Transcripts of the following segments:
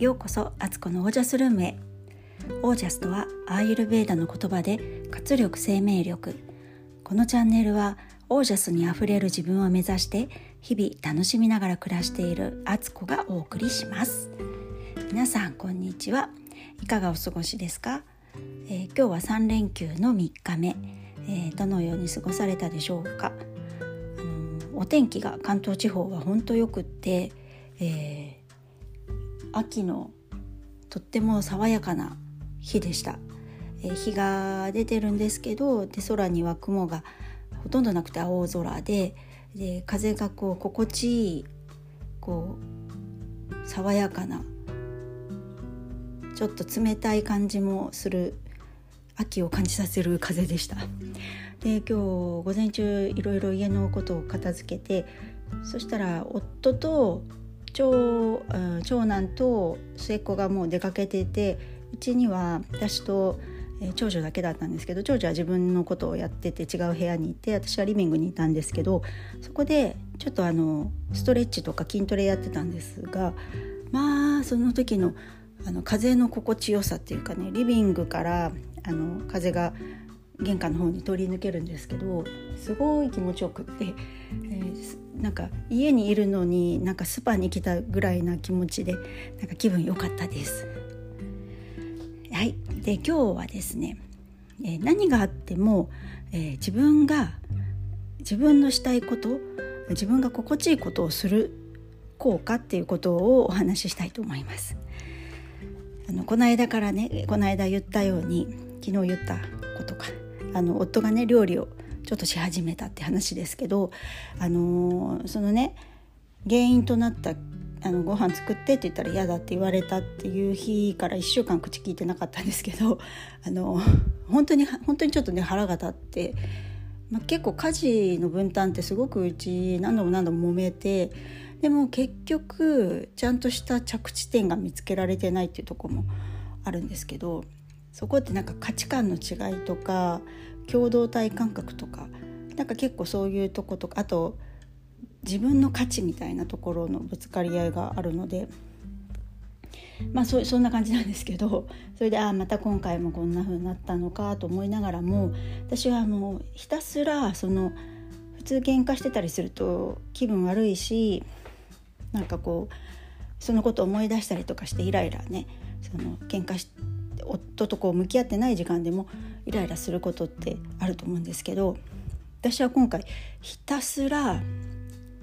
ようこそアツコのオージャスルームへ。オージャスとはアーユルベーダの言葉で活力生命力。このチャンネルはオージャスにあふれる自分を目指して日々楽しみながら暮らしているアツコがお送りします。皆さんこんにちは。いかがお過ごしですか、えー、今日は3連休の3日目、えー、どのように過ごされたでしょうか、あのお天気が関東地方は本当よくって、えー秋のとっても爽やかな日でした、えー、日が出てるんですけどで空には雲がほとんどなくて青空でで風がこう心地いいこう爽やかなちょっと冷たい感じもする秋を感じさせる風でした。で今日午前中いろいろ家のことを片付けてそしたら夫と長長男と末っ子がもう出かけててうちには私と長女だけだったんですけど長女は自分のことをやってて違う部屋にいて私はリビングにいたんですけどそこでちょっとあのストレッチとか筋トレやってたんですがまあその時のあの風の心地よさっていうかねリビングからあの風が玄関の方に通り抜けるんですけどすごい気持ちよくって、えー、なんか家にいるのになんかスパに来たぐらいな気持ちでなんか気分良かったです。はい、で今日はですね、えー、何があっても、えー、自分が自分のしたいこと自分が心地いいことをする効果っていうことをお話ししたいと思います。あのこの間からねこの間言ったように昨日言ったことかあの夫がね料理をちょっとし始めたって話ですけど、あのー、そのね原因となったあのご飯作ってって言ったら嫌だって言われたっていう日から1週間口聞いてなかったんですけど あの本当に本当にちょっとね腹が立って、まあ、結構家事の分担ってすごくうち何度も何度も揉めてでも結局ちゃんとした着地点が見つけられてないっていうとこもあるんですけどそこってなんか価値観の違いとか共同体感覚とかなんか結構そういうとことかあと自分の価値みたいなところのぶつかり合いがあるのでまあそそんな感じなんですけど それでああまた今回もこんな風になったのかと思いながらも私はもうひたすらその普通喧嘩してたりすると気分悪いしなんかこうそのことを思い出したりとかしてイライラねその喧嘩して夫とこう向き合ってない時間でもイライラすることってあると思うんですけど私は今回ひたすら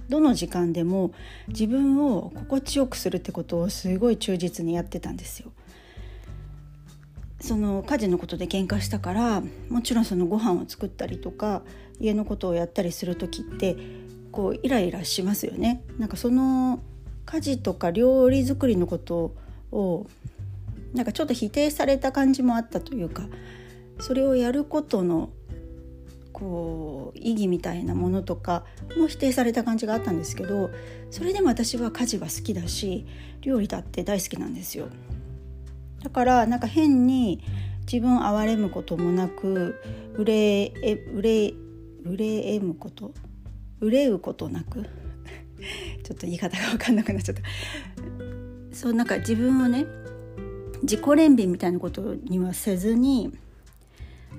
どの時間でも自分を心地よくするってことをすごい忠実にやってたんですよ。その家事のことで喧嘩したからもちろんそのご飯を作ったりとか家のことをやったりする時ってこうイライラしますよね。なんかその家事とか料理作りのことをなんかちょっと否定された感じもあったというかそれをやることのこう意義みたいなものとかも否定された感じがあったんですけどそれでも私は家事は好きだし料理だって大好きなんですよ。だからなんか変に自分憐れむこともなく憂え憂憂えむこと憂うことなく ちょっと言い方が分かんなくなっちゃった。そうなんか自分をね自己憐憫みたいなことにはせずに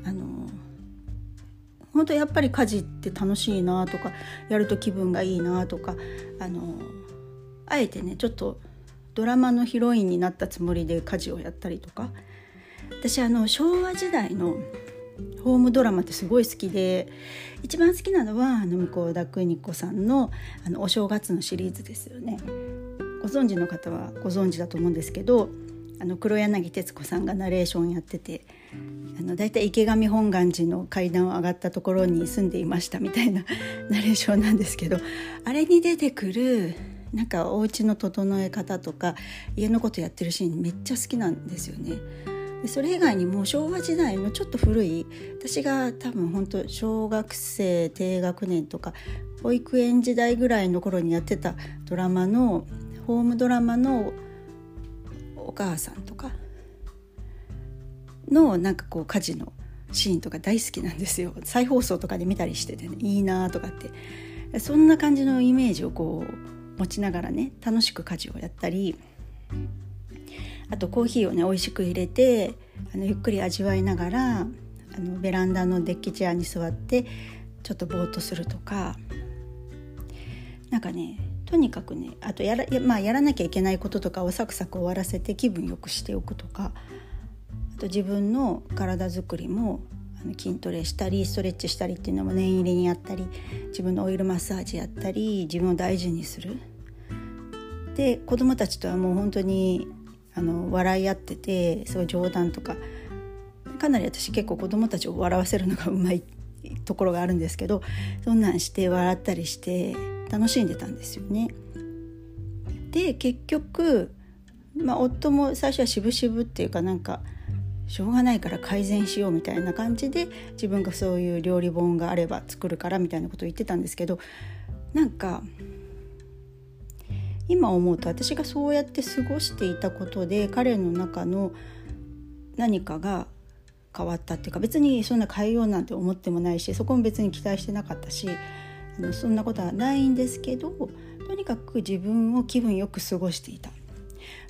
あの本当やっぱり家事って楽しいなとかやると気分がいいなとかあのあえてねちょっとドラマのヒロインになったつもりで家事をやったりとか私あの昭和時代のホームドラマってすごい好きで一番好きなのはあの向田邦子さんのあのお正月のシリーズですよね。ご存知の方はご存知だと思うんですけどあの黒柳徹子さんがナレーションやっててあのだいたい池上本願寺の階段を上がったところに住んでいましたみたいな ナレーションなんですけどあれに出てくるなんかお家の整え方とか家のことやってるシーンめっちゃ好きなんですよね。でそれ以外にも昭和時代のちょっと古い私が多分本当小学生低学年とか保育園時代ぐらいの頃にやってたドラマのホームドラマのお母さんとかのなんかこう家事のシーンとか大好きなんですよ。再放送とかで見たりしててねいいなとかって。そんな感じのイメージをこう持ちながらね楽しく家事をやったりあとコーヒーをね美味しく入れてあのゆっくり味わいながらあのベランダのデッキチェアに座ってちょっとぼーっとするとか。なんかねとにかくねあとやら,、まあ、やらなきゃいけないこととかをサクサク終わらせて気分よくしておくとかあと自分の体づくりもあの筋トレしたりストレッチしたりっていうのも念入りにやったり自分のオイルマッサージやったり自分を大事にする。で子供たちとはもう本当にあの笑い合っててすごい冗談とかかなり私結構子供たちを笑わせるのがうまいところがあるんですけどそんなんして笑ったりして楽しんでたんですよね。で結局、まあ、夫も最初は渋々っていうかなんかしょうがないから改善しようみたいな感じで自分がそういう料理本があれば作るからみたいなことを言ってたんですけどなんか今思うと私がそうやって過ごしていたことで彼の中の何かが変わったっていうか別にそんな変えようなんて思ってもないしそこも別に期待してなかったしあのそんなことはないんですけどとにかく自分を気分よく過ごしていた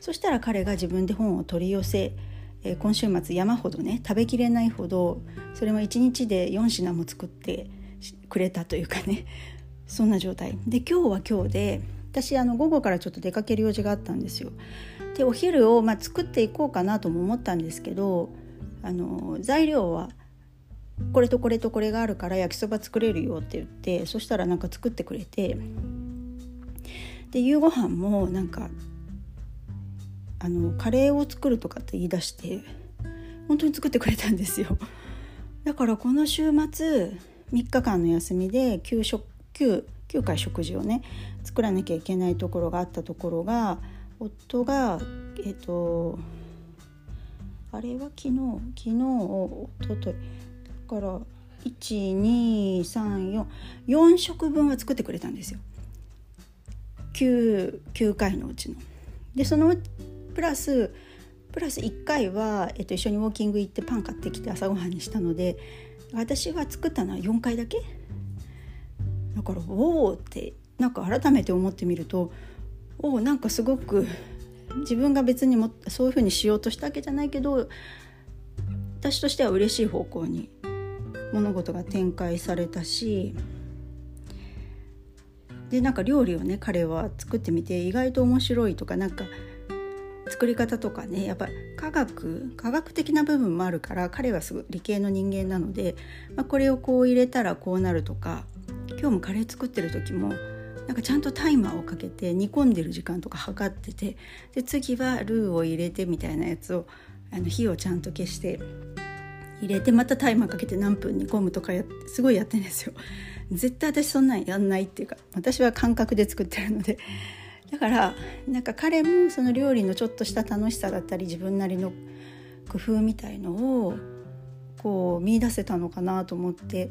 そしたら彼が自分で本を取り寄せ今週末山ほどね食べきれないほどそれも1日で4品も作ってくれたというかねそんな状態で今日は今日で私あの午後からちょっと出かける用事があったんですよ。でお昼を、まあ、作っていこうかなとも思ったんですけどあの材料はこれとこれとこれがあるから焼きそば作れるよって言ってそしたらなんか作ってくれてで夕ご飯もなんかあのカレーを作るとかって言い出して本当に作ってくれたんですよ。だからこの週末3日間の休みで給食 9, 9回食事をね作らなきゃいけないところがあったところが夫がえっ、ー、とあれは昨日昨日おととい。だから12344食分は作ってくれたんですよ。9, 9回のうちの。でそのプラスプラス1回は、えっと、一緒にウォーキング行ってパン買ってきて朝ごはんにしたので私が作ったのは4回だけ。だからおおってなんか改めて思ってみるとおおなんかすごく自分が別にもそういうふうにしようとしたわけじゃないけど私としては嬉しい方向に物事が展開されたしでなんか料理をね彼は作ってみて意外と面白いとかなんか作り方とかねやっぱ科学科学的な部分もあるから彼はすごい理系の人間なので、まあ、これをこう入れたらこうなるとか今日もカレー作ってる時もなんかちゃんとタイマーをかけて煮込んでる時間とか測っててで次はルーを入れてみたいなやつをあの火をちゃんと消して入れてまたタイマーかけて何分煮込むとかやすごいやってるんですよ。絶対私そんなんやんないっていうか私は感覚で作ってるのでだからなんか彼もその料理のちょっとした楽しさだったり自分なりの工夫みたいのをこう見出せたのかなと思って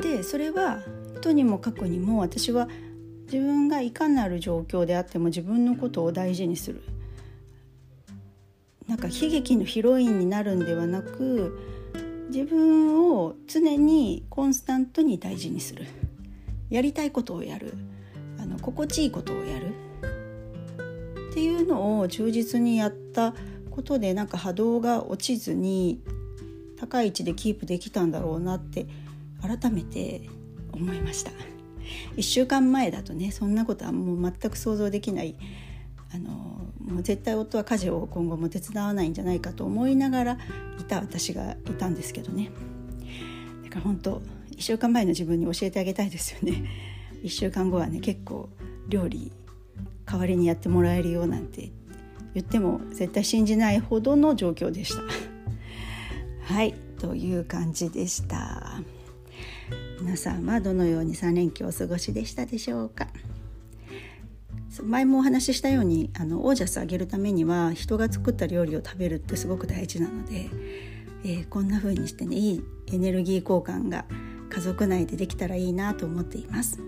でそれはとにもかくにも私は自分がいかなる状況であっても自分のことを大事にする。なんか悲劇のヒロインになるんではなく自分を常にコンスタントに大事にする。やりたいことをやる。あの心地いいことをやる。っていうのを忠実にやったことでなんか波動が落ちずに高い位置でキープできたんだろうなって改めて思いました1週間前だとねそんなことはもう全く想像できないあのもう絶対夫は家事を今後も手伝わないんじゃないかと思いながらいた私がいたんですけどねだから本当1週間前の自分に教えてあげたいですよね1週間後はね結構料理代わりにやってもらえるよなんて言っても絶対信じないほどの状況でした。はいという感じでした。皆さんはどのように3連休お過ごしでしたでしょうか？前もお話ししたようにあのオージャス上げるためには人が作った料理を食べるってすごく大事なので、えー、こんな風にしてねいいエネルギー交換が家族内でできたらいいなと思っています。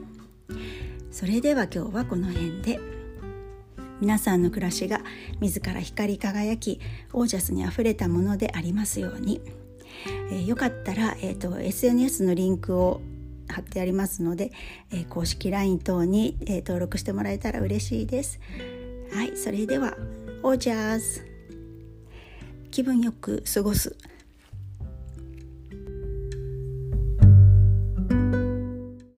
それでは今日はこの辺で。皆さんの暮らしが自ら光り輝きオージャスにあふれたものでありますように、えー、よかったら、えーと、SNS のリンクを貼ってありますので、えー、公式 LINE 等に、えー、登録してもらえたら嬉しいです。はい、それではオージャス気分よく過ごす